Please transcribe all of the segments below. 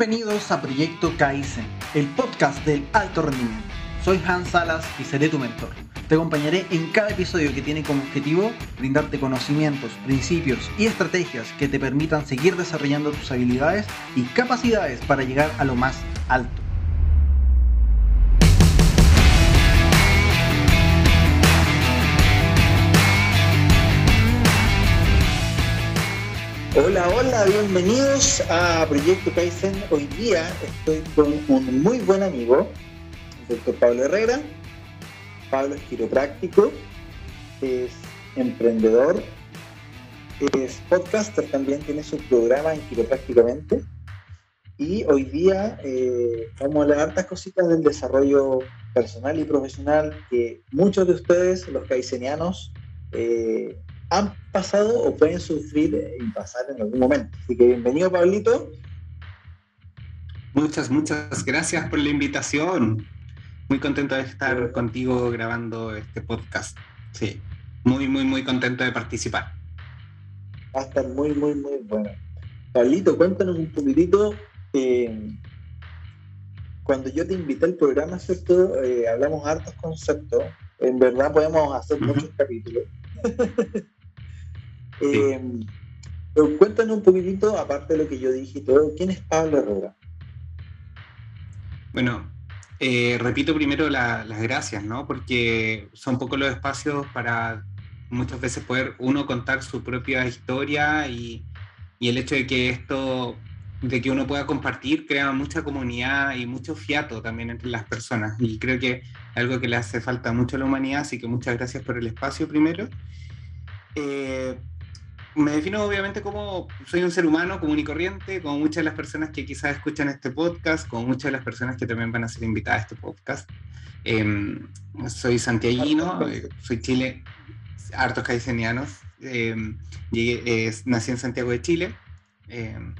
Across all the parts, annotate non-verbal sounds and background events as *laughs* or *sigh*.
Bienvenidos a Proyecto Kaizen, el podcast del alto rendimiento. Soy Hans Salas y seré tu mentor. Te acompañaré en cada episodio que tiene como objetivo brindarte conocimientos, principios y estrategias que te permitan seguir desarrollando tus habilidades y capacidades para llegar a lo más alto. Hola, hola, bienvenidos a Proyecto Kaizen. Hoy día estoy con un muy buen amigo, el doctor Pablo Herrera. Pablo es quiropráctico, es emprendedor, es podcaster también, tiene su programa en Quiroprácticamente. Y hoy día eh, vamos a hablar hartas cositas del desarrollo personal y profesional que muchos de ustedes, los kaizenianos, eh, han pasado o pueden sufrir y pasar en algún momento. Así que bienvenido, Pablito. Muchas, muchas gracias por la invitación. Muy contento de estar contigo grabando este podcast. Sí, muy, muy, muy contento de participar. Va a estar muy, muy, muy bueno. Pablito, cuéntanos un poquitito. Eh, cuando yo te invité al programa, ¿cierto? Eh, hablamos hartos conceptos. En verdad podemos hacer muchos capítulos. *laughs* Eh, cuéntanos un poquitito, aparte de lo que yo dije y todo, ¿quién es Pablo Herrera? Bueno, eh, repito primero las gracias, ¿no? Porque son poco los espacios para muchas veces poder uno contar su propia historia y, y el hecho de que esto, de que uno pueda compartir, crea mucha comunidad y mucho fiato también entre las personas. Y creo que es algo que le hace falta mucho a la humanidad, así que muchas gracias por el espacio primero. Eh, me defino obviamente como soy un ser humano común y corriente, como muchas de las personas que quizás escuchan este podcast, como muchas de las personas que también van a ser invitadas a este podcast. Em, soy santiaguino, eh, soy chile, hartos caicenianos. Em, nací en Santiago de Chile. Em,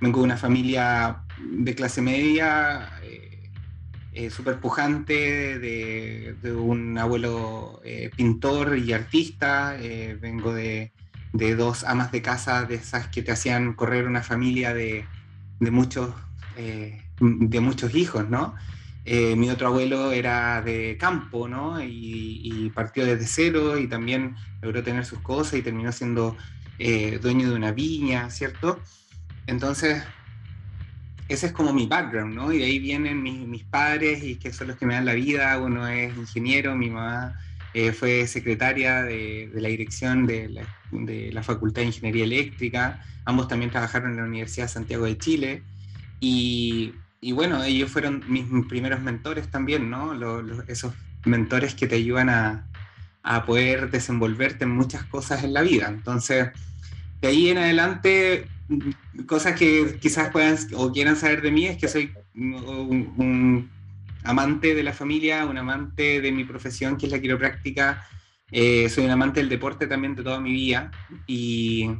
vengo de una familia de clase media, eh, eh, súper pujante, de, de, un abuelo pintor y artista. vengo de de dos amas de casa, de esas que te hacían correr una familia de, muchos, eh, de muchos hijos, ¿no? Eh, mi otro abuelo era de campo, ¿no? Y, partió desde cero y también logró tener sus cosas y terminó siendo eh, dueño de una viña, ¿cierto? Entonces, ese es como mi background, ¿no? Y de ahí vienen mis, mis padres y que son los que me dan la vida. Uno es ingeniero, mi mamá eh, fue secretaria de, la dirección de la, Facultad de Ingeniería Eléctrica, ambos también trabajaron en la Universidad de Santiago de Chile, y, bueno, ellos fueron mis, primeros mentores también, ¿no? esos mentores que te ayudan a, poder desenvolverte en muchas cosas en la vida. Entonces, de ahí en adelante, cosas que quizás puedan o quieran saber de mí es que soy un amante de la familia, un amante de mi profesión, que es la quiropráctica. Eh, soy un amante del deporte también de toda mi vida y,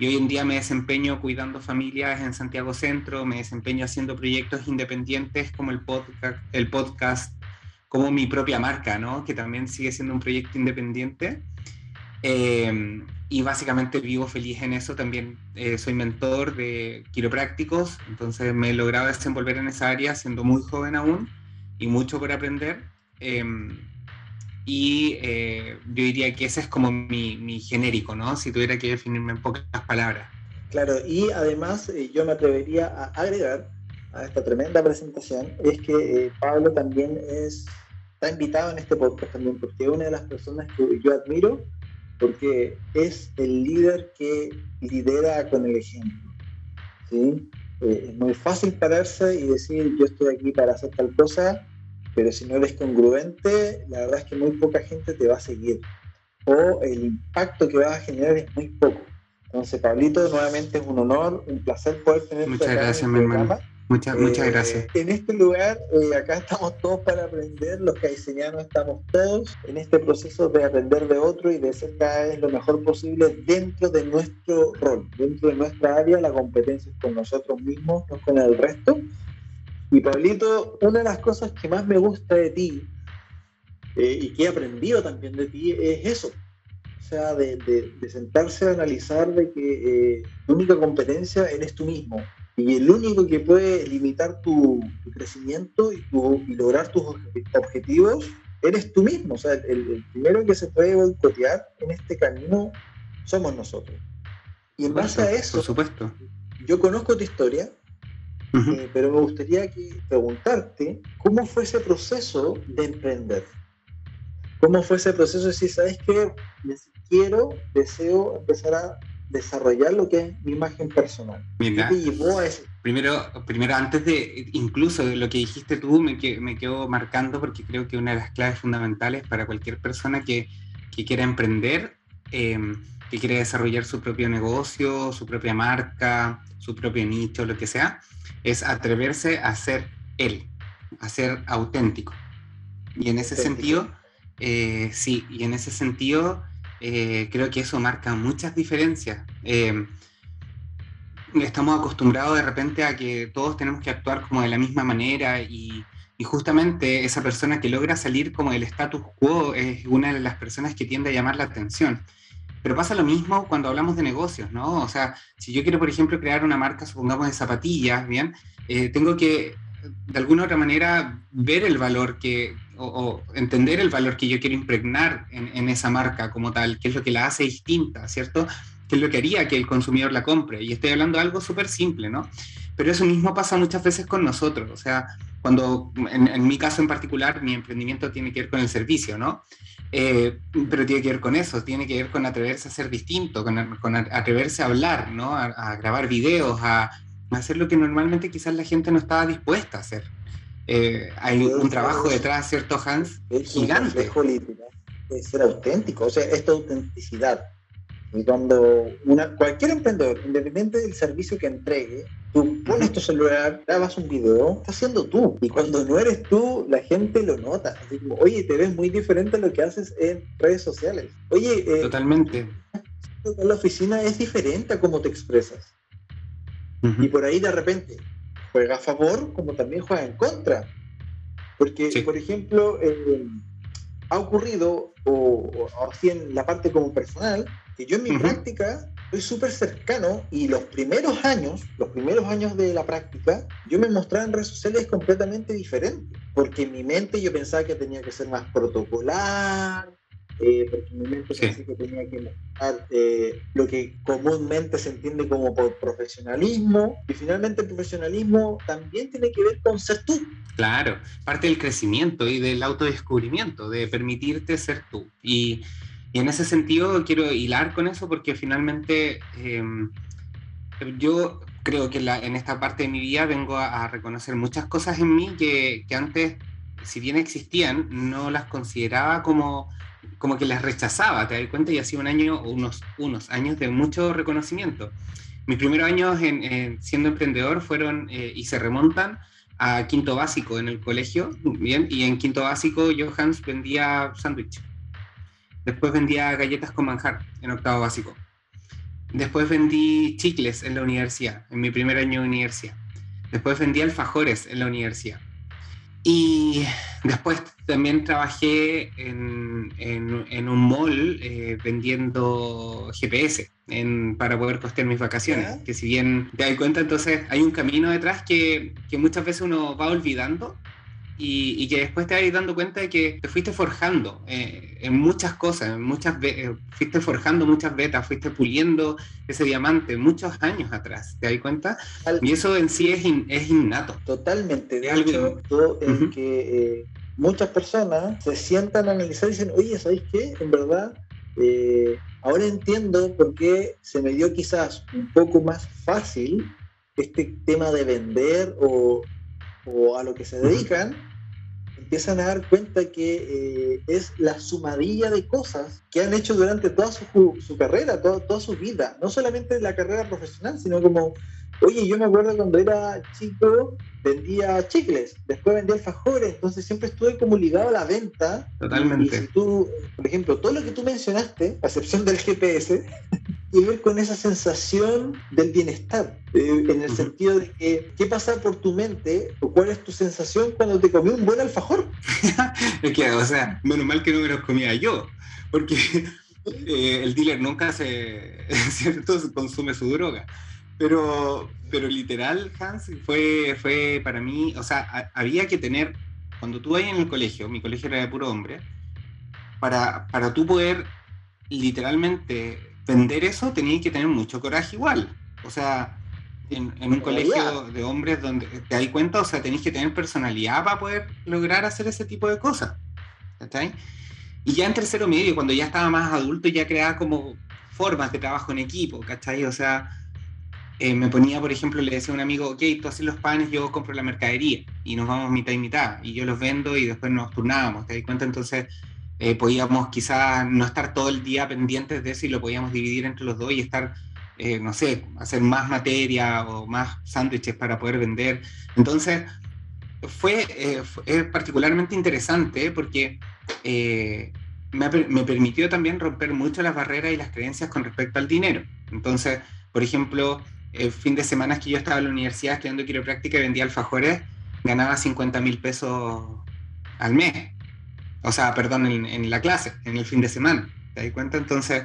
hoy en día me desempeño cuidando familias en Santiago Centro, me desempeño haciendo proyectos independientes como el podcast, como mi propia marca, ¿no? que también sigue siendo un proyecto independiente. Eh, y básicamente vivo feliz en eso. También eh, soy mentor de quiroprácticos, entonces me he logrado desenvolver en esa área siendo muy joven aún y mucho por aprender. Em, y eh, yo diría que ese es como mi, mi, genérico, ¿no? Si tuviera que definirme en pocas palabras. Claro, y además eh, yo me atrevería a agregar a esta tremenda presentación, es que eh, Pablo también es, está invitado en este podcast también, porque es una de las personas que yo admiro, porque es el líder que lidera con el ejemplo. ¿sí? es muy fácil pararse y decir yo estoy aquí para hacer tal cosa pero si no eres congruente, la verdad es que muy poca gente te va a seguir. O el impacto que vas a generar es muy poco. Entonces, Pablito, nuevamente es un honor, un placer poder tener Muchas gracias, mi hermano. Muchas, muchas eh, gracias. En este lugar, eh, acá estamos todos para aprender, los caicenianos estamos todos en este proceso de aprender de otro y de ser cada vez lo mejor posible dentro de nuestro rol, dentro de nuestra área, la competencia es con nosotros mismos, no con el resto. Y Pablito, una de las cosas que más me gusta de ti eh, y que he aprendido también de ti es eso. O sea, de, sentarse a analizar de que eh, tu única competencia eres tú mismo. Y el único que puede limitar tu, crecimiento y, y, lograr tus objetivos eres tú mismo. O sea, el, primero que se puede boicotear en este camino somos nosotros. Y en base a eso, por supuesto. yo conozco tu historia, eh, pero me gustaría que, preguntarte cómo fue ese proceso de emprender. ¿Cómo fue ese proceso de decir, sabes qué? Quiero, deseo empezar a desarrollar lo que es mi imagen personal. Mira, Primero, primero, antes de, incluso de lo que dijiste tú, me, me quedo marcando porque creo que una de las claves fundamentales para cualquier persona que, que quiera emprender, em, que quiera desarrollar su propio negocio, su propia marca, su propio nicho, lo que sea, es atreverse a ser él, a ser auténtico. Y en ese sentido, eh, sí, y en ese sentido eh, creo que eso marca muchas diferencias. Eh, estamos acostumbrados de repente a que todos tenemos que actuar como de la misma manera y, justamente esa persona que logra salir como del status quo es una de las personas que tiende a llamar la atención. Pero pasa lo mismo cuando hablamos de negocios, ¿no? O sea, si yo quiero, por ejemplo, crear una marca, supongamos, de zapatillas, ¿bien? Eh, tengo que, de alguna otra manera, ver el valor que, o, entender el valor que yo quiero impregnar en, esa marca como tal, qué es lo que la hace distinta, ¿cierto? ¿Qué es lo que haría que el consumidor la compre? Y estoy hablando de algo súper simple, ¿no? Pero eso mismo pasa muchas veces con nosotros, o sea, cuando, en, mi caso en particular, mi emprendimiento tiene que ver con el servicio, ¿no? Eh, pero tiene que ver con eso, tiene que ver con atreverse a ser distinto, con, atreverse a hablar, ¿no? A, grabar videos, a, a hacer lo que normalmente quizás la gente no estaba dispuesta a hacer. Eh, hay un trabajo detrás, ¿cierto, Hans? Es gigante. de ser auténtico, o sea, esta autenticidad. Y cuando una, cualquier emprendedor, independiente del servicio que entregue, tú pones tu celular, grabas un video, estás siendo tú. Y cuando no eres tú, la gente lo nota. Así como, oye, te ves muy diferente a lo que haces en redes sociales. Oye, eh, totalmente. En la oficina es diferente a cómo te expresas. Y por ahí de repente, juega a favor como también juega en contra. Porque, por ejemplo, eh, ha ocurrido, o, así en la parte como personal, que yo en mi práctica soy súper cercano y los primeros años, los primeros años de la práctica, yo me mostraba en redes sociales completamente diferente, porque en mi mente yo pensaba que tenía que ser más protocolar, eh, porque en mi mente pensé que tenía que mostrar eh, lo que comúnmente se entiende como profesionalismo, y finalmente el profesionalismo también tiene que ver con ser tú. Claro, parte del crecimiento y del autodescubrimiento, de permitirte ser tú. Y, y en ese sentido quiero hilar con eso porque finalmente em, yo creo que en esta parte de mi vida vengo a, reconocer muchas cosas en mí que, que antes, si bien existían, no las consideraba como como que las rechazaba, te das cuenta, y hacía un año o unos, unos años de mucho reconocimiento. Mis primeros años en, siendo emprendedor fueron eh, y se remontan a quinto básico en el colegio, bien, y en quinto básico yo, Hans, vendía sándwich. Después vendía galletas con manjar en octavo básico. Después vendí chicles en la universidad, en mi primer año de universidad. Después vendí alfajores en la universidad. Y después también trabajé en, en, un mall eh, vendiendo GPS para poder costear mis vacaciones. Que si bien te das cuenta, entonces hay un camino detrás que, que muchas veces uno va olvidando y, que después te vas dando cuenta de que te fuiste forjando eh, en muchas cosas, en muchas eh, fuiste forjando muchas vetas, fuiste puliendo ese diamante muchos años atrás, ¿te das cuenta? y eso en sí es, es innato. Totalmente, de algo en que eh, muchas personas se sientan a analizar y dicen, oye, ¿sabéis qué? En verdad, ahora entiendo por qué se me dio quizás un poco más fácil este tema de vender o o a lo que se dedican, empiezan a dar cuenta que eh, es la sumadilla de cosas que han hecho durante toda su, su carrera, toda, toda su vida, no solamente la carrera profesional, sino como, oye, yo me acuerdo cuando era chico, vendía chicles, después vendía alfajores, entonces siempre estuve como ligado a la venta. Totalmente. Y si tú, por ejemplo, todo lo que tú mencionaste, a excepción del GPS, *laughs* ver con esa sensación del bienestar, eh, en el sentido de que, ¿qué pasa por tu mente o cuál es tu sensación cuando te comí un buen alfajor? *laughs* es que, o sea, menos mal que no me los comía yo, porque *laughs* eh, el dealer nunca se, *laughs* ¿cierto? consume su droga. pero, pero literal, Hans, fue, fue para mí, o sea, había que tener, cuando tú vas en el colegio, mi colegio era de puro hombre, para, para tú poder literalmente vender eso, tenías que tener mucho coraje igual. O sea, en, un colegio de hombres donde te das cuenta, o sea, tenéis que tener personalidad para poder lograr hacer ese tipo de cosas. Y ya en tercero medio, cuando ya estaba más adulto, ya creaba como formas de trabajo en equipo, ¿cachai? O sea, eh, me ponía, por ejemplo, le decía a un amigo, ok, tú haces los panes, yo compro la mercadería y nos vamos mitad y mitad, y yo los vendo y después nos turnábamos, ¿te das cuenta? Entonces eh, podíamos quizás no estar todo el día pendientes de eso y lo podíamos dividir entre los dos y estar, eh, no sé, hacer más materia o más sándwiches para poder vender. Entonces, fue, fue particularmente interesante porque me, me, permitió también romper mucho las barreras y las creencias con respecto al dinero. Entonces, por ejemplo, el fin de semana que yo estaba en la universidad estudiando quiropráctica y vendía alfajores, ganaba 50 mil pesos al mes. O sea, perdón, en, la clase, en el fin de semana. ¿Te das cuenta? Entonces,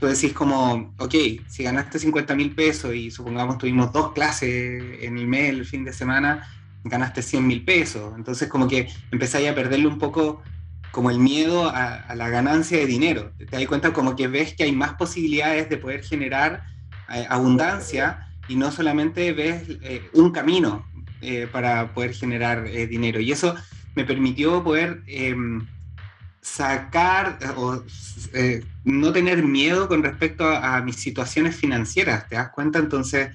tú decís como, ok, si ganaste 50 mil pesos y supongamos tuvimos dos clases en el mes, el fin de semana, ganaste 100 mil pesos. Entonces, como que empezáis a perderle un poco como el miedo a, la ganancia de dinero. Te das cuenta como que ves que hay más posibilidades de poder generar eh, abundancia y no solamente ves eh, un camino eh, para poder generar dinero. Y eso me permitió poder em, sacar o no tener miedo con respecto a, a, mis situaciones financieras. ¿Te das cuenta? Entonces,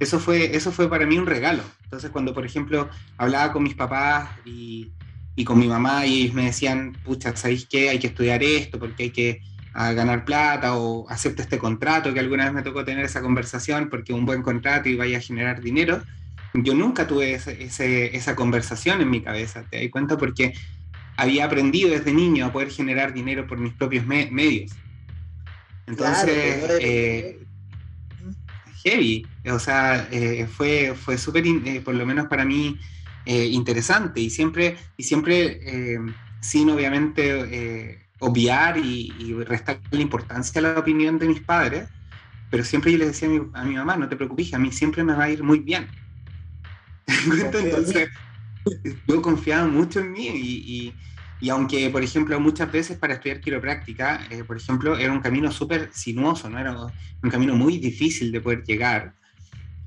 eso fue, eso fue para mí un regalo. Entonces, cuando, por ejemplo, hablaba con mis papás y y con mi mamá y me decían, pucha, ¿sabéis qué? Hay que estudiar esto porque hay que ah, ganar plata o acepta este contrato, que alguna vez me tocó tener esa conversación porque un buen contrato iba a generar dinero. Yo nunca tuve ese, esa conversación en mi cabeza, te das cuenta, porque había aprendido desde niño a poder generar dinero por mis propios medios. Entonces, eh, heavy, o sea, eh, fue, fue súper, eh, por lo menos para mí, eh, interesante y siempre, y siempre eh, sin obviamente eh, obviar y, y, restar la importancia a la opinión de mis padres, pero siempre yo le decía a mi, mamá, no te preocupes, a mí siempre me va a ir muy bien. *laughs* Entonces, yo confiaba mucho en mí y, y, aunque, por ejemplo, muchas veces para estudiar quiropráctica, por ejemplo, era un camino súper sinuoso, ¿no? Era un camino muy difícil de poder llegar.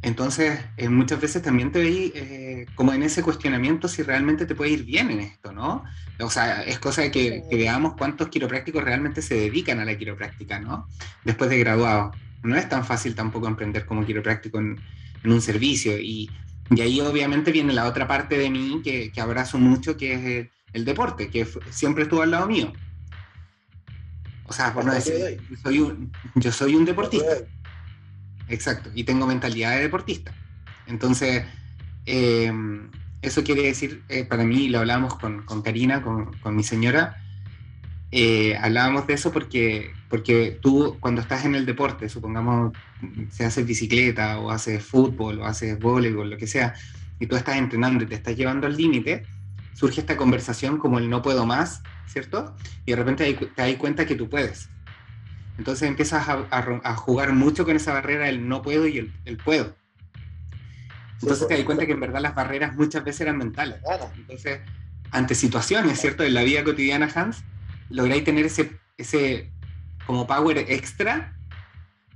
Entonces, eh, muchas veces también te veis eh, como en ese cuestionamiento si realmente te puede ir bien en esto, ¿no? O sea, es cosa de que, veamos cuántos quiroprácticos realmente se dedican a la quiropráctica, ¿no? Después de graduado. No es tan fácil tampoco emprender como quiropráctico en, un servicio. Y, y, ahí obviamente viene la otra parte de mí que, que abrazo mucho, que es el, deporte, que siempre estuvo al lado mío. O sea, por no decir, soy un, yo soy un deportista. Exacto, y tengo mentalidad de deportista. Entonces, eh, eso quiere decir, eh, para mí, lo hablábamos con, con Karina, con, con, mi señora, eh, hablábamos de eso porque, porque tú cuando estás en el deporte, supongamos, se hace bicicleta o haces fútbol o haces voleibol, lo que sea, y tú estás entrenando y te estás llevando al límite, surge esta conversación como el no puedo más, ¿cierto? Y de repente te das cuenta que tú puedes. Entonces empiezas a, jugar mucho con esa barrera el no puedo y el, puedo. Entonces te das cuenta que en verdad las barreras muchas veces eran mentales. Entonces, ante situaciones, ¿cierto? En la vida cotidiana, Hans, lográis tener ese, ese como power extra,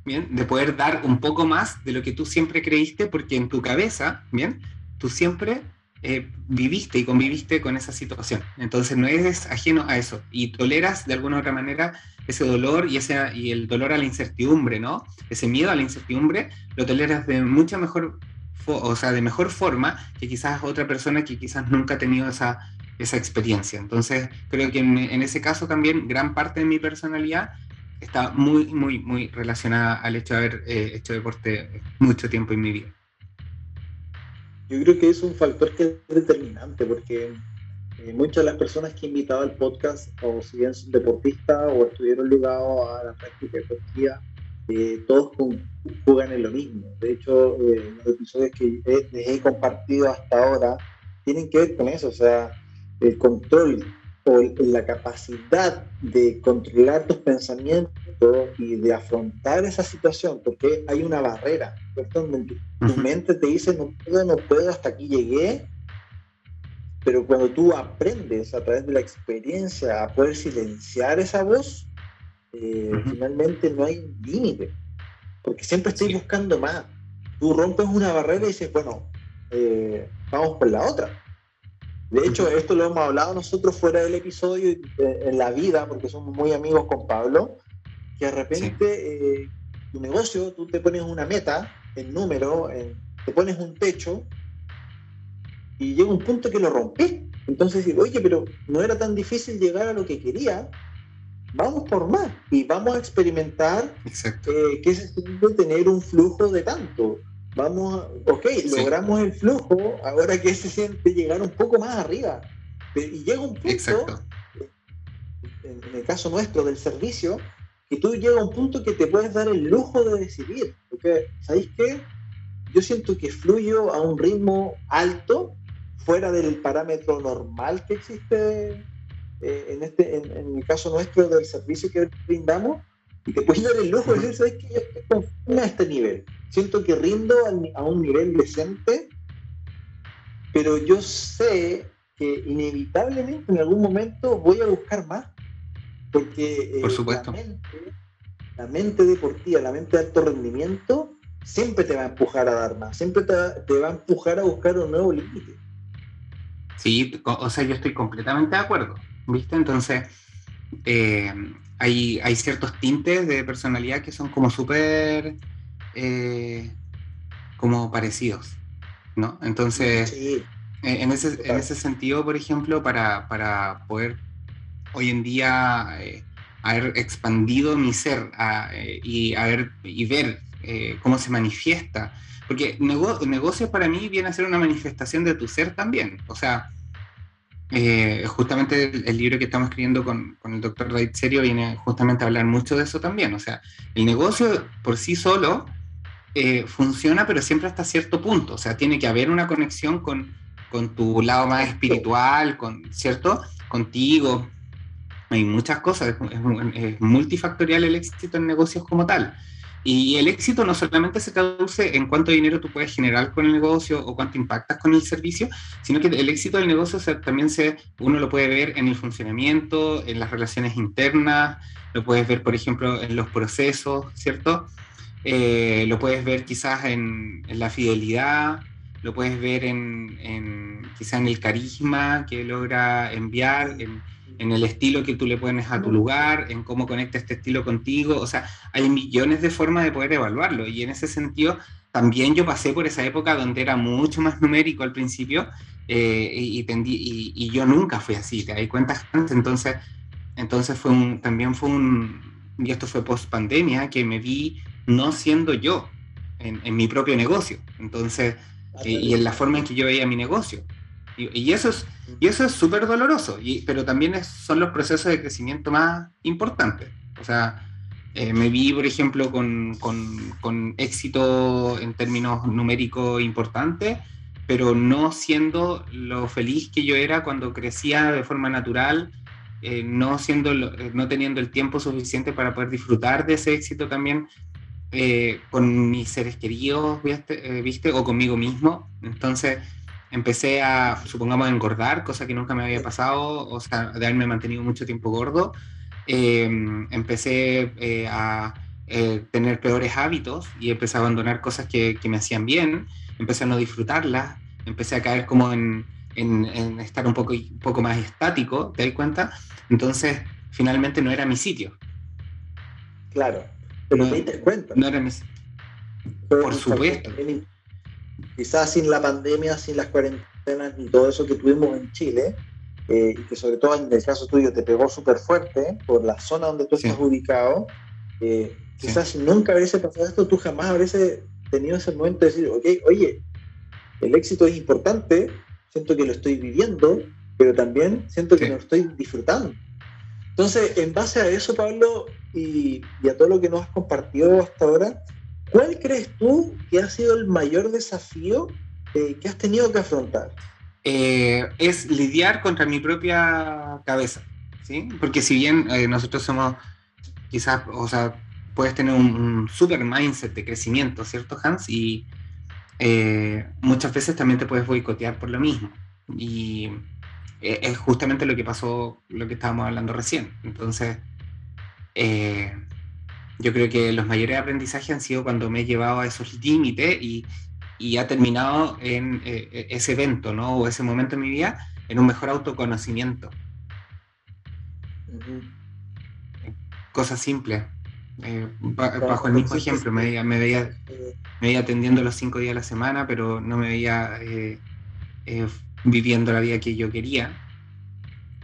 ¿bien? De poder dar un poco más de lo que tú siempre creíste, porque en tu cabeza, ¿bien? Tú siempre eh, viviste y conviviste con esa situación. Entonces no eres ajeno a eso y toleras de alguna u otra manera ese dolor y, ese, y el dolor a la incertidumbre, ¿no? Ese miedo a la incertidumbre lo toleras de mucha mejor, o sea, de mejor forma que quizás otra persona que quizás nunca ha tenido esa, esa experiencia. Entonces, creo que en, ese caso también gran parte de mi personalidad está muy, muy, muy relacionada al hecho de haber eh, hecho deporte mucho tiempo en mi vida. Yo creo que es un factor que es determinante porque eh, muchas de las personas que he invitado al podcast, o si bien son deportistas o estuvieron ligados a la práctica deportiva, eh, todos juegan en lo mismo. De hecho, eh, los episodios que les he compartido hasta ahora tienen que ver con eso, o sea, el control o la capacidad de controlar tus pensamientos y de afrontar esa situación, porque hay una barrera, ¿cierto? tu, mente te dice, no puedo, no puedo, hasta aquí llegué, pero cuando tú aprendes a través de la experiencia a poder silenciar esa voz, eh, finalmente no hay límite, porque siempre estoy buscando más. Tú rompes una barrera y dices, bueno, eh, vamos por la otra de hecho, esto lo hemos hablado nosotros fuera del episodio, eh, en la vida, porque somos muy amigos con Pablo, que de repente eh, tu negocio, tú te pones una meta en número, te pones un techo y llega un punto que lo rompes. Entonces digo, oye, pero no era tan difícil llegar a lo que quería, vamos por más y vamos a experimentar eh, qué es tener un flujo de tanto vamos, ok, logramos el flujo, ahora que se siente llegar un poco más arriba. Y llega un punto, en, el caso nuestro del servicio, que tú llegas a un punto que te puedes dar el lujo de decidir. Porque, ¿sabéis qué? Yo siento que fluyo a un ritmo alto, fuera del parámetro normal que existe eh, en, este, en, el caso nuestro del servicio que brindamos, y te puedes dar el lujo de decir, ¿sabes qué? Yo estoy conforme a este nivel siento que rindo a un nivel decente, pero yo sé que inevitablemente en algún momento voy a buscar más, porque eh, Por supuesto. La, mente, deportiva, la mente de alto rendimiento, siempre te va a empujar a dar más, siempre te va, a empujar a buscar un nuevo límite. Sí, o sea, yo estoy completamente de acuerdo, ¿viste? Entonces, eh, hay, hay ciertos tintes de personalidad que son como súper eh, como parecidos, ¿no? Entonces, eh, en, ese, en, ese, sentido, por ejemplo, para, para poder hoy en día eh, haber expandido mi ser y, haber, y ver cómo se manifiesta, porque negocios para mí viene a ser una manifestación de tu ser también, o sea, justamente el, libro que estamos escribiendo con, con el doctor David Serio viene justamente a hablar mucho de eso también. O sea, el negocio por sí solo eh, funciona, pero siempre hasta cierto punto. O sea, tiene que haber una conexión con, con tu lado más espiritual, con, ¿cierto? Contigo. Hay muchas cosas, es, multifactorial el éxito en negocios como tal. Y el éxito no solamente se traduce en cuánto dinero tú puedes generar con el negocio o cuánto impactas con el servicio, sino que el éxito del negocio también se, uno lo puede ver en el funcionamiento, en las relaciones internas, lo puedes ver, por ejemplo, en los procesos, ¿cierto? Eh, lo puedes ver quizás en, la fidelidad, lo puedes ver en, quizás en el carisma que logra enviar, en, el estilo que tú le pones a tu lugar, en cómo conecta este estilo contigo. O sea, hay millones de formas de poder evaluarlo. Y en ese sentido, también yo pasé por esa época donde era mucho más numérico al principio eh, y, y, yo nunca fui así, ¿te das cuenta? Entonces, entonces fue un, también fue un, y esto fue post pandemia, que me vi no siendo yo en, mi propio negocio. Entonces, ah, y, en la forma en que yo veía mi negocio. Y, eso es y eso es súper doloroso, y, pero también son los procesos de crecimiento más importantes. O sea, eh, me vi, por ejemplo, con, con, éxito en términos numéricos importantes, pero no siendo lo feliz que yo era cuando crecía de forma natural, eh, no, siendo, eh, no teniendo el tiempo suficiente para poder disfrutar de ese éxito también eh, con mis seres queridos, ¿viste? ¿viste? O conmigo mismo. Entonces empecé a, supongamos, a engordar, cosa que nunca me había pasado, o sea, de haberme mantenido mucho tiempo gordo. Em, empecé eh, a eh, tener peores hábitos y empecé a abandonar cosas que, que, me hacían bien, empecé a no disfrutarlas, empecé a caer como en, en, estar un poco, un poco más estático, ¿te das cuenta? Entonces, finalmente no era mi sitio. Claro. Pero no, te cuenta. No era Por supuesto. Quizás sin la pandemia, sin las cuarentenas ni todo eso que tuvimos en Chile, eh, y que sobre todo en el caso tuyo te pegó súper fuerte por la zona donde tú estás ubicado, eh, quizás si nunca hubiese pasado esto, tú jamás habrías tenido ese momento de decir, ok, oye, el éxito es importante, siento que lo estoy viviendo, pero también siento que lo estoy disfrutando. Entonces, en base a eso, Pablo, y, a todo lo que nos has compartido hasta ahora, ¿cuál crees tú que ha sido el mayor desafío eh, que has tenido que afrontar? eh, es lidiar contra mi propia cabeza, ¿sí? Porque si bien eh, nosotros somos, quizás, o sea, puedes tener un, super mindset de crecimiento, ¿cierto, Hans? Y eh, muchas veces también te puedes boicotear por lo mismo. Y es justamente lo que pasó, lo que estábamos hablando recién. Entonces, yo creo que los mayores aprendizajes han sido cuando me he llevado a esos límites y, y ha terminado en eh, e, ese evento, ¿no? O ese momento en mi vida en un mejor autoconocimiento. Cosas simples. Eh, bajo el mismo ejemplo, me veía, me, veía, me veía atendiendo los cinco días a la semana, pero no me veía eh, viviendo la vida que yo quería.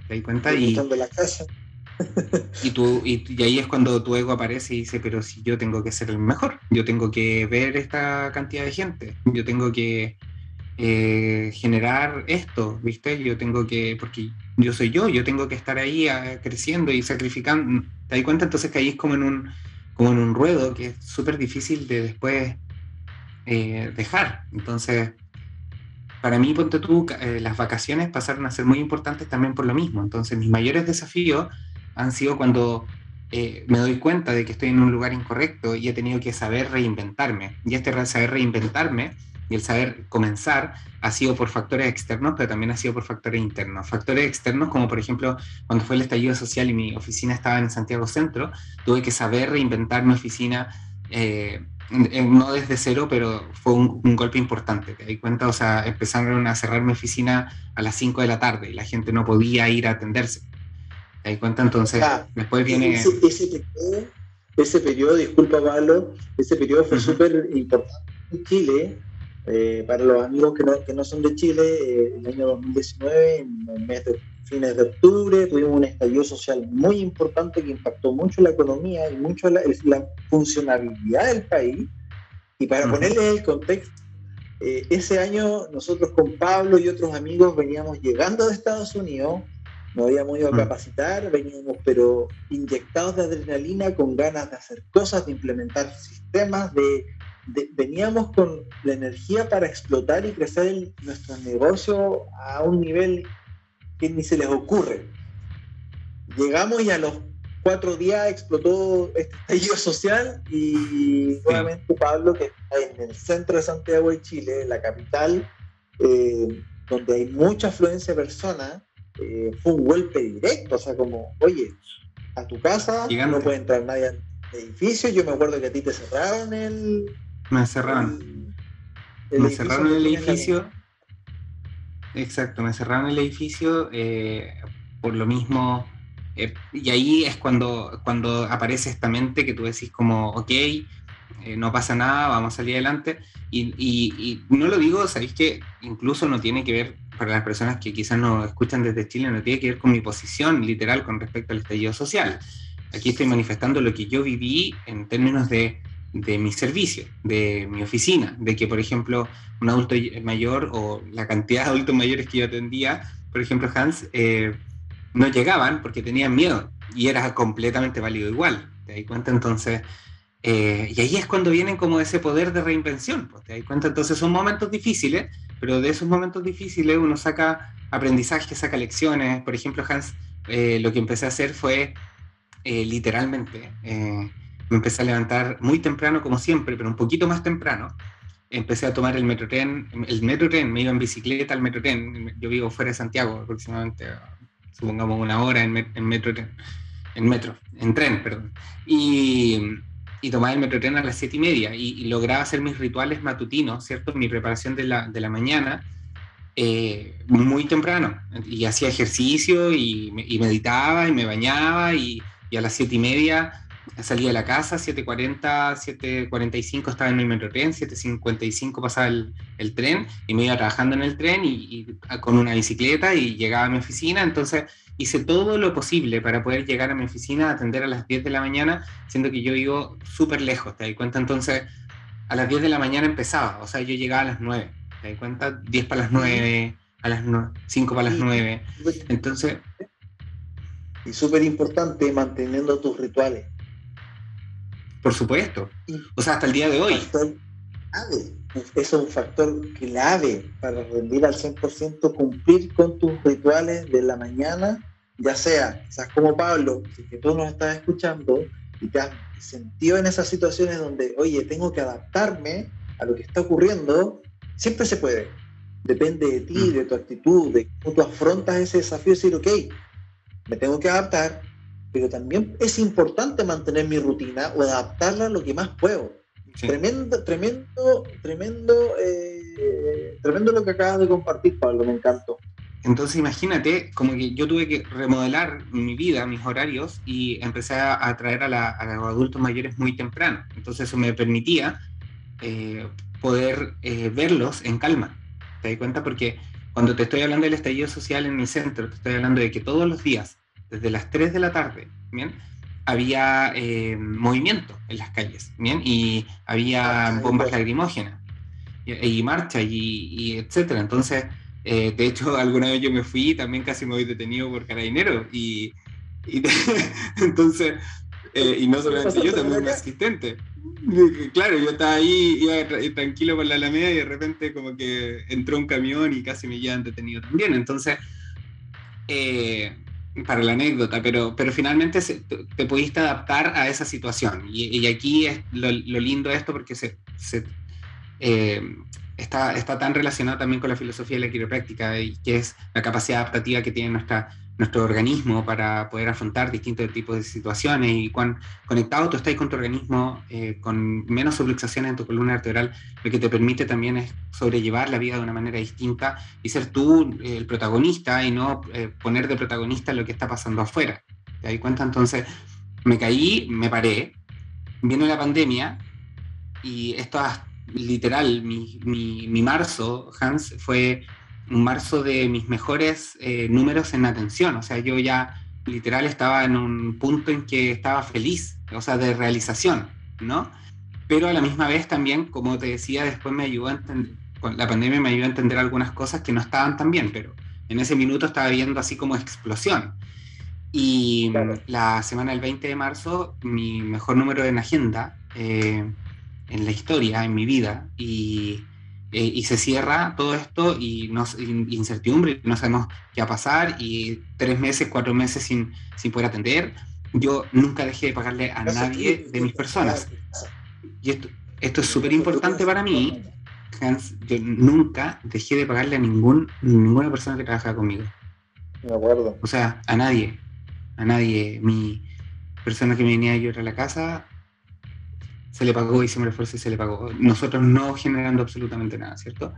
¿Te das cuenta? Y, la casa. Y, tú, y, ahí es cuando tu ego aparece y dice, pero si yo tengo que ser el mejor, yo tengo que ver esta cantidad de gente, yo tengo que eh, generar esto, ¿viste? Yo tengo que, porque yo soy yo, yo tengo que estar ahí ah, creciendo y sacrificando. ¿Te das cuenta? Entonces es como en un, como en un ruedo que es súper difícil de después eh, dejar. Entonces, para mí, ponte tú, eh, las vacaciones pasaron a ser muy importantes también por lo mismo. Entonces, mis mayores desafíos han sido cuando eh, me doy cuenta de que estoy en un lugar incorrecto y he tenido que saber reinventarme. Y este saber reinventarme y el saber comenzar ha sido por factores externos, pero también ha sido por factores internos. Factores externos como por ejemplo cuando fue el estallido social y mi oficina estaba en Santiago Centro, tuve que saber reinventar mi oficina. Eh, no desde cero, pero fue un, golpe importante, ¿te das cuenta? O sea, empezaron a cerrar mi oficina a las 5 de la tarde y la gente no podía ir a atenderse. ¿Te das cuenta? Entonces, después viene... Ese, periodo, disculpa Pablo, ese periodo fue súper importante en Chile. Eh, para los amigos que no, que no son de Chile, eh, el año 2019, en el mes de fines de octubre, tuvimos un estallido social muy importante que impactó mucho la economía y mucho la, la funcionabilidad del país. Y para ponerle el contexto, eh, ese año nosotros con Pablo y otros amigos veníamos llegando de Estados Unidos nos habíamos ido a mm. capacitar, veníamos pero inyectados de adrenalina, con ganas de hacer cosas, de implementar sistemas, de, veníamos con la energía para explotar y crecer nuestro negocio a un nivel que ni se les ocurre. Llegamos y a los cuatro días explotó este estallido social y nuevamente Pablo, que está en el centro de Santiago de Chile, la capital, eh, donde hay mucha afluencia de personas, eh, fue un golpe directo, o sea, como, oye, a tu casa no puede entrar nadie al edificio, yo me acuerdo que a ti te cerraron el... Me cerraron. me cerraron el edificio. Exacto, me cerraron el edificio eh, por lo mismo. Eh, y ahí es cuando, cuando aparece esta mente que tú decís como, ok, no pasa nada, vamos a salir adelante. Y, y no lo digo, sabéis que incluso no tiene que ver para las personas que quizás no escuchan desde Chile, no tiene que ver con mi posición literal con respecto al estallido social. Aquí estoy manifestando lo que yo viví en términos de, de mi servicio, de mi oficina, de que, por ejemplo, un adulto mayor o la cantidad de adultos mayores que yo atendía, por ejemplo, Hans, eh, no llegaban porque tenían miedo y era completamente válido igual. ¿Te das cuenta? Entonces, eh, y ahí es cuando vienen como ese poder de reinvención. Pues, ¿Te das cuenta? Entonces son momentos difíciles pero de esos momentos difíciles uno saca aprendizaje, saca lecciones. Por ejemplo, Hans, eh, lo que empecé a hacer fue eh, literalmente, eh, me empecé a levantar muy temprano como siempre, pero un poquito más temprano. Empecé a tomar el metrotren, el metrotren, me iba en bicicleta al metrotren, yo vivo fuera de Santiago aproximadamente, supongamos una hora en, en metrotren, en metro, en tren, perdón. Y y tomaba el metrotren a las siete y media y, lograba hacer mis rituales matutinos, ¿cierto? Mi preparación de la, de la mañana eh, muy temprano. Y hacía ejercicio y, meditaba y me bañaba y, a las siete y media salía de la casa, 7.40, 7.45 estaba en el metrotren, 7.55 pasaba el, el, tren y me iba trabajando en el tren y, con una bicicleta y llegaba a mi oficina. Entonces hice todo lo posible para poder llegar a mi oficina a atender a las 10 de la mañana, siendo que yo vivo súper lejos, ¿te das cuenta? Entonces, a las 10 de la mañana empezaba, o sea, yo llegaba a las 9, ¿te das cuenta? 10 para las 9, a las 5 para las 9. Entonces... Y súper importante manteniendo tus rituales. Por supuesto. O sea, hasta el día de hoy. Eso es un factor clave para rendir al 100%, cumplir con tus rituales de la mañana, ya sea, quizás como Pablo, si que tú nos estás escuchando y te has sentido en esas situaciones donde, oye, tengo que adaptarme a lo que está ocurriendo, siempre se puede. Depende de ti, de tu actitud, de cómo tú afrontas ese desafío y decir, ok, me tengo que adaptar, pero también es importante mantener mi rutina o adaptarla a lo que más puedo. Tremendo, tremendo, tremendo, eh, tremendo lo que acabas de compartir, Pablo, me encantó. Entonces imagínate, como que yo tuve que remodelar mi vida, mis horarios, y empecé a atraer a, los adultos mayores muy temprano. Entonces eso me permitía eh, poder eh, verlos en calma. ¿Te das cuenta? Porque cuando te estoy hablando del estallido social en mi centro, te estoy hablando de que todos los días, desde las 3 de la tarde, ¿bien? Había eh, movimiento en las calles, ¿bien? Y había bombas lacrimógenas y, marcha y, etcétera. Entonces, eh, de hecho, *laughs* alguna vez yo me fui y también casi me voy detenido por carabinero y, *laughs* entonces, eh, y no solamente yo, también un asistente. Claro, yo estaba ahí, iba tranquilo por la Alameda y de repente como que entró un camión y casi me llevan detenido también. Entonces, eh, para la anécdota, pero, pero finalmente te pudiste adaptar a esa situación. Y, aquí es lo, lindo de esto porque se, eh, está, está tan relacionado también con la filosofía de la quiropráctica y que es la capacidad adaptativa que tiene nuestra, nuestro organismo para poder afrontar distintos tipos de situaciones y cuán conectado tú estás con tu organismo, eh, con menos subluxaciones en tu columna vertebral, lo que te permite también es sobrellevar la vida de una manera distinta y ser tú eh, el protagonista y no eh, poner de protagonista lo que está pasando afuera. ¿Te das cuenta? Entonces me caí, me paré, viene la pandemia y esto literal, mi, mi, mi marzo, Hans, fue marzo de mis mejores eh, números en atención. O sea, yo ya literal estaba en un punto en que estaba feliz, o sea, de realización, ¿no? Pero a la misma vez también, como te decía, después me ayudó a entender, la pandemia me ayudó a entender algunas cosas que no estaban tan bien, pero en ese minuto estaba viendo así como explosión. Y la semana del 20 de marzo, mi mejor número en agenda eh, en la historia, en mi vida, y eh, y se cierra todo esto y nos incertidumbre, no sabemos qué va a pasar y tres meses, cuatro meses sin, sin poder atender. Yo nunca dejé de pagarle a nadie de mis personas. Y esto, esto es súper importante para mí. Hans, yo nunca dejé de pagarle a ningún, ninguna persona que trabajaba conmigo. De acuerdo. O sea, a nadie. A nadie. Mi persona que me venía llorar a la casa, se le pagó, hicimos el esfuerzo y se le pagó. Nosotros no generando absolutamente nada, ¿cierto?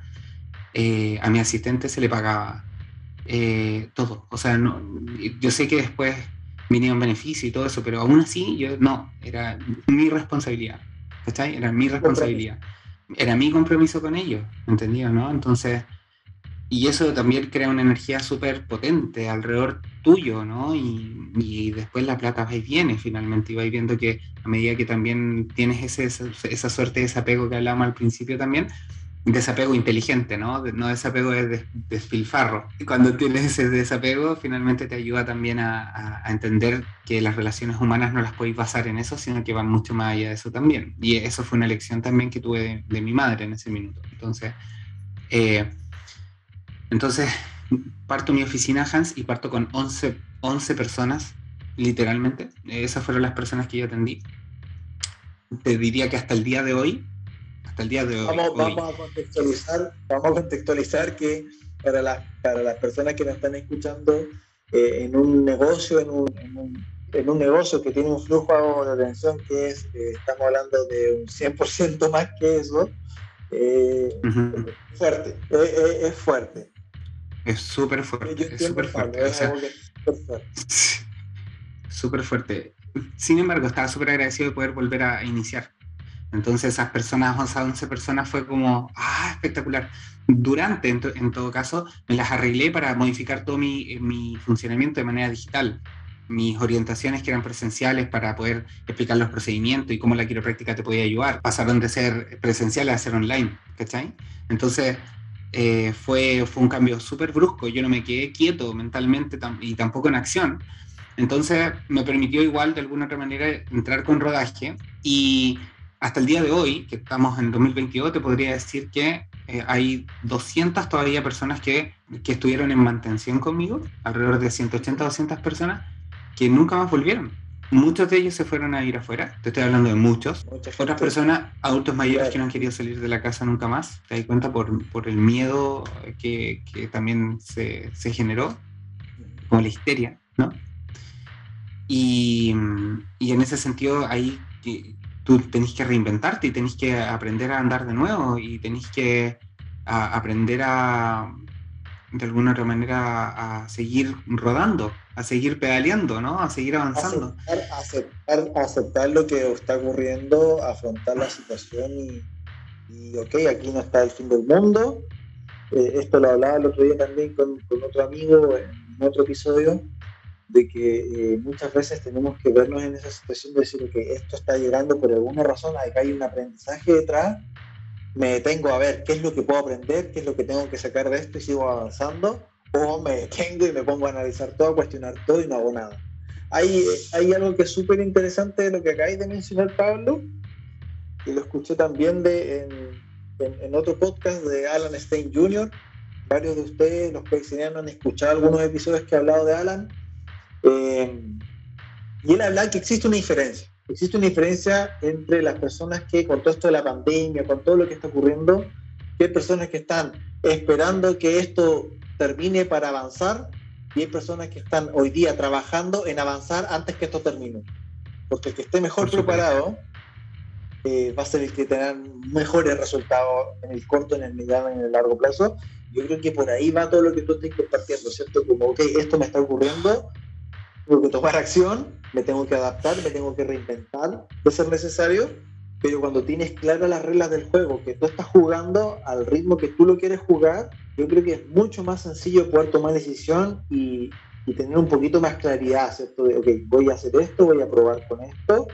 Eh, a mi asistente se le pagaba eh, todo. O sea, no, yo sé que después vinieron beneficios y todo eso, pero aún así yo no, era mi responsabilidad. ¿Cachai? Era mi responsabilidad. Era mi compromiso con ellos, ¿entendido? ¿no? Entonces, y eso también crea una energía súper potente alrededor tuyo, ¿no? Y, y, después la plata va y viene finalmente, y vais viendo que a medida que también tienes ese, esa, suerte de desapego que hablábamos al principio también, desapego inteligente, ¿no? No desapego de despilfarro. Y cuando tienes ese desapego, finalmente te ayuda también a, a, entender que las relaciones humanas no las podéis basar en eso, sino que van mucho más allá de eso también. Y eso fue una lección también que tuve de, de mi madre en ese minuto. Entonces, eh, entonces, parto mi oficina, Hans, y parto con 11, 11 personas, literalmente. Esas fueron las personas que yo atendí. Te diría que hasta el día de hoy, hasta el día de hoy. Vamos, a, contextualizar, vamos a contextualizar que para, la, para las personas que nos están escuchando eh, en un negocio, en un, en un, negocio que tiene un flujo de atención que es, eh, estamos hablando de un 100% más que eso, eh, fuerte, es fuerte. Es súper fuerte. Es súper fuerte. súper fuerte. Sin embargo, estaba súper agradecido de poder volver a iniciar. Entonces, esas personas, 11 11 personas, fue como, ah, espectacular. Durante, en, todo caso, me las arreglé para modificar todo mi, mi, funcionamiento de manera digital. Mis orientaciones que eran presenciales para poder explicar los procedimientos y cómo la quiropráctica te podía ayudar, pasaron de ser presenciales a ser online, ¿cachai? Entonces, eh, fue, fue un cambio súper brusco. Yo no me quedé quieto mentalmente y tampoco en acción. Entonces me permitió igual de alguna otra manera entrar con rodaje y hasta el día de hoy, que estamos en 2022, te podría decir que eh, hay 200 todavía personas que, que, estuvieron en mantención conmigo, alrededor de 180, 200 personas, que nunca más volvieron. Muchos de ellos se fueron a ir afuera, te estoy hablando de muchos. Otras personas, adultos mayores que no han querido salir de la casa nunca más, te das cuenta por, por el miedo que, que también se, se, generó, como la histeria, ¿no? Y, y en ese sentido, ahí tú tenés que reinventarte y tenés que aprender a andar de nuevo y tenés que a, aprender a, de alguna otra manera, a seguir rodando, a seguir pedaleando, ¿no? A seguir avanzando. Aceptar, aceptar, lo que está ocurriendo, afrontar la situación y, y, ok, aquí no está el fin del mundo. Eh, esto lo hablaba el otro día también con, con otro amigo en otro episodio de que eh, muchas veces tenemos que vernos en esa situación de decir que esto está llegando por alguna razón, que hay un aprendizaje detrás, me detengo a ver qué es lo que puedo aprender, qué es lo que tengo que sacar de esto y sigo avanzando, o me detengo y me pongo a analizar todo, a cuestionar todo y no hago nada. Hay, hay algo que es súper interesante de lo que acabáis de mencionar, Pablo, y lo escuché también de, en, en, otro podcast de Alan Stein Jr., varios de ustedes, los que han escuchado algunos episodios que he hablado de Alan, eh, y él habla que existe una diferencia. Existe una diferencia entre las personas que, con todo esto de la pandemia, con todo lo que está ocurriendo, que hay personas que están esperando que esto termine para avanzar y hay personas que están hoy día trabajando en avanzar antes que esto termine. Porque el que esté mejor preparado eh, va a ser el que tenga mejores resultados en el corto, en el mediano y en el largo plazo. Yo creo que por ahí va todo lo que tú estás compartiendo, ¿cierto? Como, ok, esto me está ocurriendo, tengo que tomar acción, me tengo que adaptar, me tengo que reinventar de ser necesario, pero cuando tienes claras las reglas del juego, que tú estás jugando al ritmo que tú lo quieres jugar, yo creo que es mucho más sencillo poder tomar decisión y, y tener un poquito más claridad, ¿cierto? De, ok, voy a hacer esto, voy a probar con esto,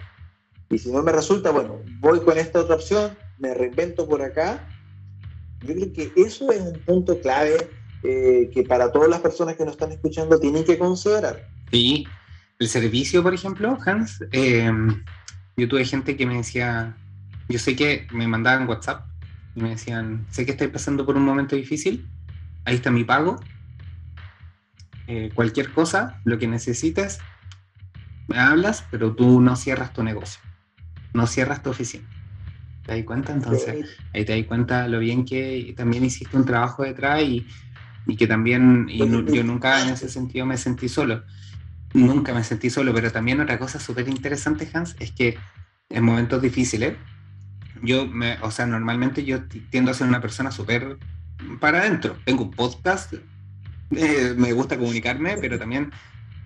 y si no me resulta, bueno, voy con esta otra opción, me reinvento por acá. Yo creo que eso es un punto clave eh, que para todas las personas que nos están escuchando tienen que considerar. Sí, el servicio, por ejemplo, Hans, eh, yo tuve gente que me decía, yo sé que me mandaban WhatsApp y me decían, sé que estáis pasando por un momento difícil, ahí está mi pago, eh, cualquier cosa, lo que necesites, me hablas, pero tú no cierras tu negocio, no cierras tu oficina. ¿Te das cuenta? Entonces, ahí te das cuenta lo bien que también hiciste un trabajo detrás y, y que también, y yo nunca en ese sentido me sentí solo. Nunca me sentí solo, pero también otra cosa súper interesante, Hans, es que en momentos difíciles, yo, me, o sea, normalmente yo tiendo a ser una persona súper para adentro. Tengo un podcast, eh, me gusta comunicarme, pero también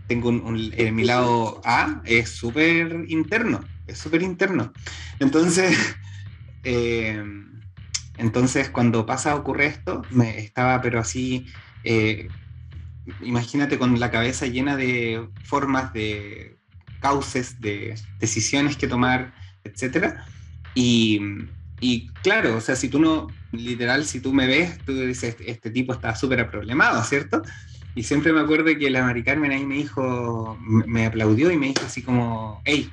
tengo un, eh, mi lado A es súper interno, es súper interno. Entonces, *laughs* eh, entonces cuando pasa, ocurre esto, me estaba pero así imagínate con la cabeza llena de formas, de cauces, de decisiones que tomar, etc. Y, y, claro, o sea, si tú no, literal, si tú me ves, tú dices, este tipo está súper problemado, ¿cierto? Y siempre me acuerdo que la Mari Carmen ahí me dijo, me aplaudió y me dijo así como, hey,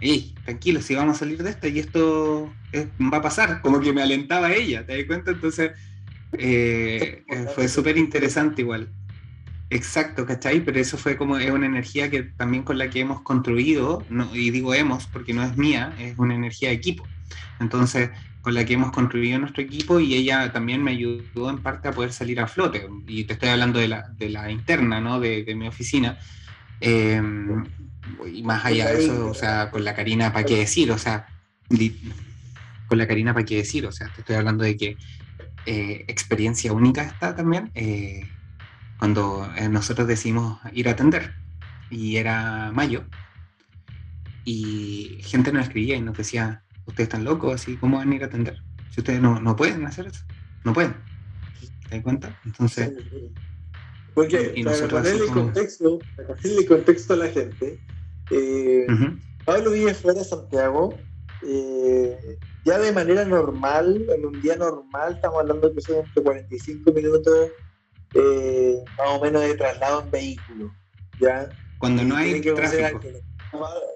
hey, tranquilo, si vamos a salir de esto y esto va a pasar, como que me alentaba ella, ¿te das cuenta? Entonces, eh, fue súper interesante igual. Exacto, ¿cachai? Pero eso fue como, es una energía que también con la que hemos construido, no, y digo hemos porque no es mía, es una energía de equipo. Entonces, con la que hemos construido nuestro equipo y ella también me ayudó en parte a poder salir a flote. Y te estoy hablando de la, de la interna, ¿no? De, de mi oficina. Em, y más allá de eso, o sea, con la Karina, ¿para qué decir? O sea, con la Karina, ¿para qué decir? O sea, te estoy hablando de que eh, experiencia única está también. Eh, cuando eh, nosotros decidimos ir a atender. Y era mayo. Y gente nos escribía y nos decía, ustedes están locos, así, ¿cómo van a ir a atender? Si ustedes no, no pueden hacer eso, no pueden. ¿Te das cuenta? Entonces... Porque y para ponerle, contexto, para ponerle contexto a la gente, eh, Pablo vive fuera de Santiago, eh, ya de manera normal, en un día normal, estamos hablando que son entre 45 minutos eh, más o menos de traslado en vehículo. ¿ya? Cuando no hay tráfico.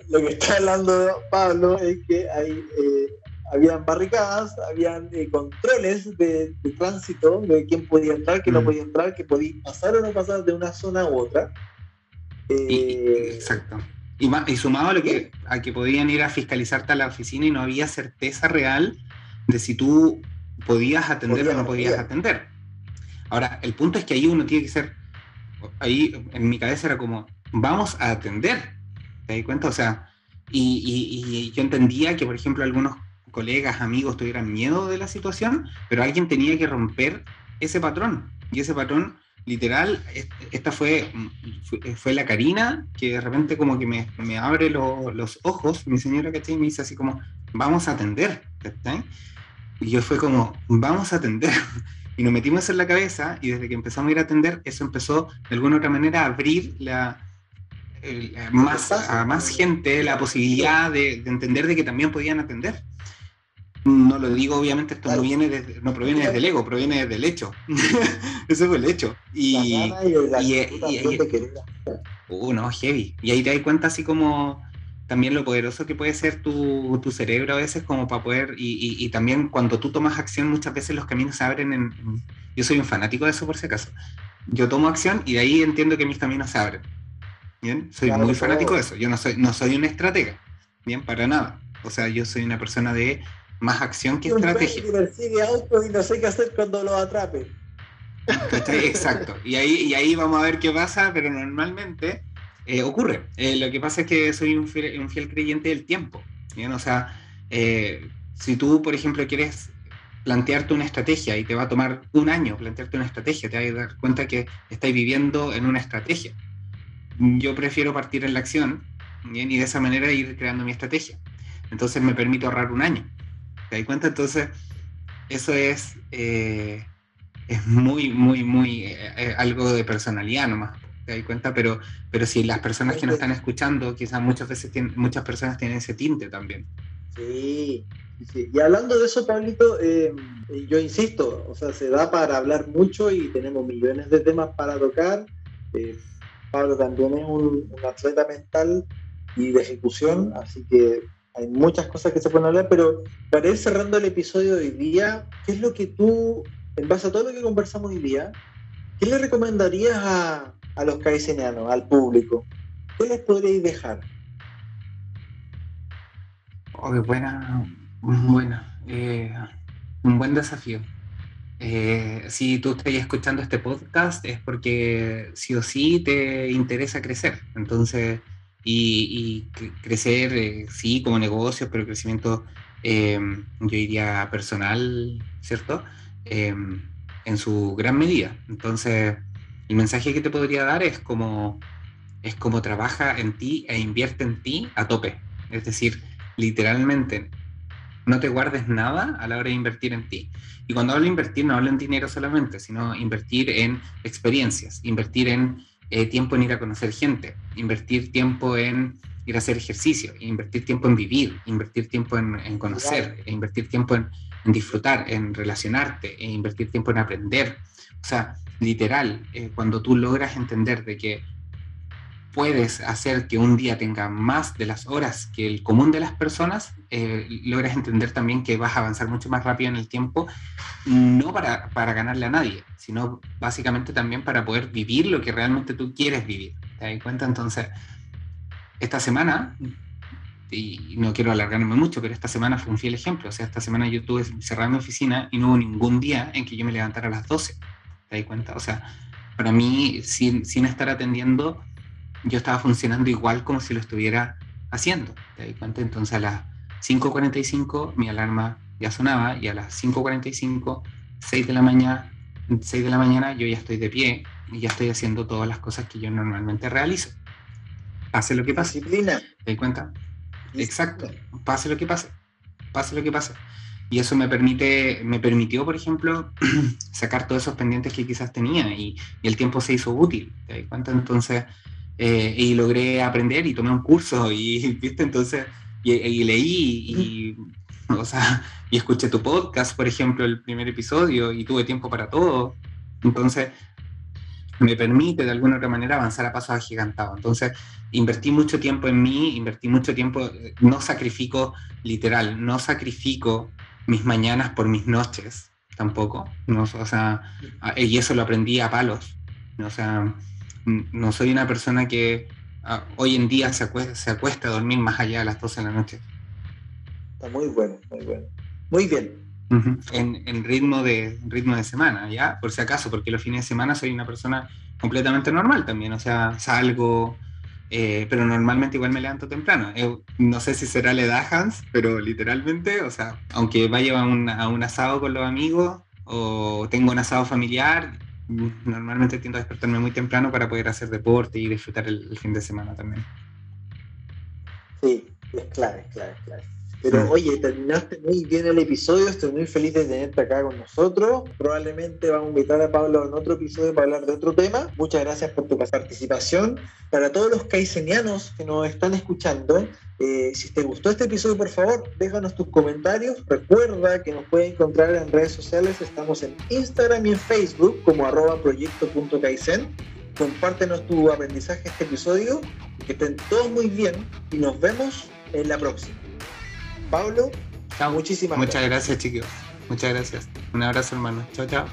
Lo que está hablando Pablo es que hay, eh, habían barricadas, habían eh, controles de, tránsito, de quién podía entrar, quién no mm. podía entrar, que podía pasar o no pasar de una zona u otra. Eh, exacto. Y, y, sumado a lo que, a que podían ir a fiscalizarte a la oficina y no había certeza real de si tú podías atender o no podías atender. Ahora, el punto es que ahí uno tiene que ser, ahí en mi cabeza era como, vamos a atender. ¿Te das cuenta? O sea, y, yo entendía que, por ejemplo, algunos colegas, amigos tuvieran miedo de la situación, pero alguien tenía que romper ese patrón. Y ese patrón, literal, esta fue, fue la Karina, que de repente como que me, me abre los ojos, mi señora, ¿cachai? Y me dice así como, vamos a atender. Y yo fue como, vamos a atender. *laughs* Y nos metimos en la cabeza y desde que empezamos a ir a atender, eso empezó de alguna u otra manera a abrir la, más, a más gente la posibilidad de, entender de que también podían atender. No lo digo, obviamente, esto no, viene no proviene desde el ego, proviene desde el hecho. *laughs* Eso fue el hecho. Y, y, uh, no, heavy. Y ahí te das cuenta así como también lo poderoso que puede ser tu, tu cerebro a veces como para poder, y, y, también cuando tú tomas acción muchas veces los caminos se abren en, Yo soy un fanático de eso por si acaso. Yo tomo acción y de ahí entiendo que mis caminos se abren. Bien, soy muy fanático de eso. Yo no soy, no soy un estratega, bien, para nada. O sea, yo soy una persona de más acción que estrategia. y no sé qué hacer cuando lo atrape. Exacto. Y ahí, y ahí vamos a ver qué pasa, pero normalmente eh, ocurre. Eh, lo que pasa es que soy un fiel, creyente del tiempo. ¿bien? O sea, eh, si tú, por ejemplo, quieres plantearte una estrategia y te va a tomar un año plantearte una estrategia, te vas a dar cuenta que estáis viviendo en una estrategia yo prefiero partir en la acción y de esa manera ir creando mi estrategia. Entonces me permito ahorrar un año. ¿Te das cuenta? Entonces, eso es, eh, es muy, muy, muy eh, eh, algo de personalidad nomás. ¿Te das cuenta? Pero, pero si las personas que nos están escuchando, quizás muchas veces tienen, muchas personas tienen ese tinte también. Sí, sí. Y hablando de eso, Pablito, yo insisto, o sea, se da para hablar mucho y tenemos millones de temas para tocar. Pablo también es un, atleta mental y de ejecución, así que hay muchas cosas que se pueden hablar, pero para ir cerrando el episodio de hoy día, ¿qué es lo que tú, en base a todo lo que conversamos hoy día, qué le recomendarías a, los caicenianos, al público? ¿Qué les podríais dejar? Oh, buena, buena. Eh, un buen desafío. Eh, si tú estás escuchando este podcast es porque sí o sí te interesa crecer. Entonces, y, crecer, eh, sí, como negocio, pero crecimiento, eh, yo diría personal, ¿cierto? en su gran medida. Entonces, el mensaje que te podría dar es como, es como trabaja en ti e invierte en ti a tope. Es decir, literalmente, no te guardes nada a la hora de invertir en ti. Y cuando hablo de invertir, no hablo en dinero solamente, sino invertir en experiencias, invertir en eh, tiempo en ir a conocer gente, invertir tiempo en ir a hacer ejercicio, invertir tiempo en vivir, invertir tiempo en, conocer, invertir tiempo en, disfrutar, en relacionarte, e invertir tiempo en aprender. O sea, literal, eh, cuando tú logras entender de que puedes hacer que un día tenga más de las horas que el común de las personas, eh, logras entender también que vas a avanzar mucho más rápido en el tiempo, no para, para, ganarle a nadie, sino básicamente también para poder vivir lo que realmente tú quieres vivir. ¿Te das cuenta? Entonces, esta semana, y no quiero alargarme mucho, pero esta semana fue un fiel ejemplo. O sea, esta semana yo tuve cerrada mi oficina y no hubo ningún día en que yo me levantara a las 12. ¿Te das cuenta? O sea, para mí, sin, sin estar atendiendo yo estaba funcionando igual como si lo estuviera haciendo. ¿Te cuenta? Entonces a las 5.45 mi alarma ya sonaba y a las 5.45, 6 de la mañana, 6 de la mañana yo ya estoy de pie y ya estoy haciendo todas las cosas que yo normalmente realizo. Pase lo que pase. Disciplina. ¿Te das cuenta? Exacto. Pase lo que pase. Pase lo que pase. Y eso me permite, me permitió, por ejemplo, *clears throat* sacar todos esos pendientes que quizás tenía y, y el tiempo se hizo útil. ¿Te das cuenta? Entonces, eh, y logré aprender y tomé un curso y, *laughs* ¿viste? Entonces, y, leí y, *laughs* o sea, y escuché tu podcast, por ejemplo, el primer episodio y tuve tiempo para todo. Entonces, me permite de alguna otra manera avanzar a pasos agigantados. Entonces, invertí mucho tiempo en mí, invertí mucho tiempo, eh, no sacrifico literal, no sacrifico mis mañanas por mis noches tampoco, no, o sea, y eso lo aprendí a palos, o sea, no soy una persona que hoy en día se acuesta, se acuesta a dormir más allá de las 12 de la noche. Está muy bueno, muy bueno. Muy bien, en, ritmo, de, ritmo de semana, ¿ya? Por si acaso, porque los fines de semana soy una persona completamente normal también, o sea, salgo, eh, pero normalmente igual me levanto temprano. Eh, no sé si será la edad, Hans, pero literalmente, o sea, aunque vaya a un, a un asado con los amigos o tengo un asado familiar, normalmente tiendo a despertarme muy temprano para poder hacer deporte y disfrutar el, fin de semana también. Sí, es clave, es clave, es clave. Pero oye, terminaste muy bien el episodio, estoy muy feliz de tenerte acá con nosotros. Probablemente vamos a invitar a Pablo en otro episodio para hablar de otro tema. Muchas gracias por tu participación. Para todos los caicenianos que nos están escuchando, eh, si te gustó este episodio, por favor, déjanos tus comentarios. Recuerda que nos puedes encontrar en redes sociales. Estamos en Instagram y en Facebook como arroba proyecto.kaizen. Compártenos tu aprendizaje este episodio. Que estén todos muy bien y nos vemos en la próxima. Pablo, muchísimas Muchas gracias, chicos. Muchas gracias. Un abrazo, hermano. Chao, chao.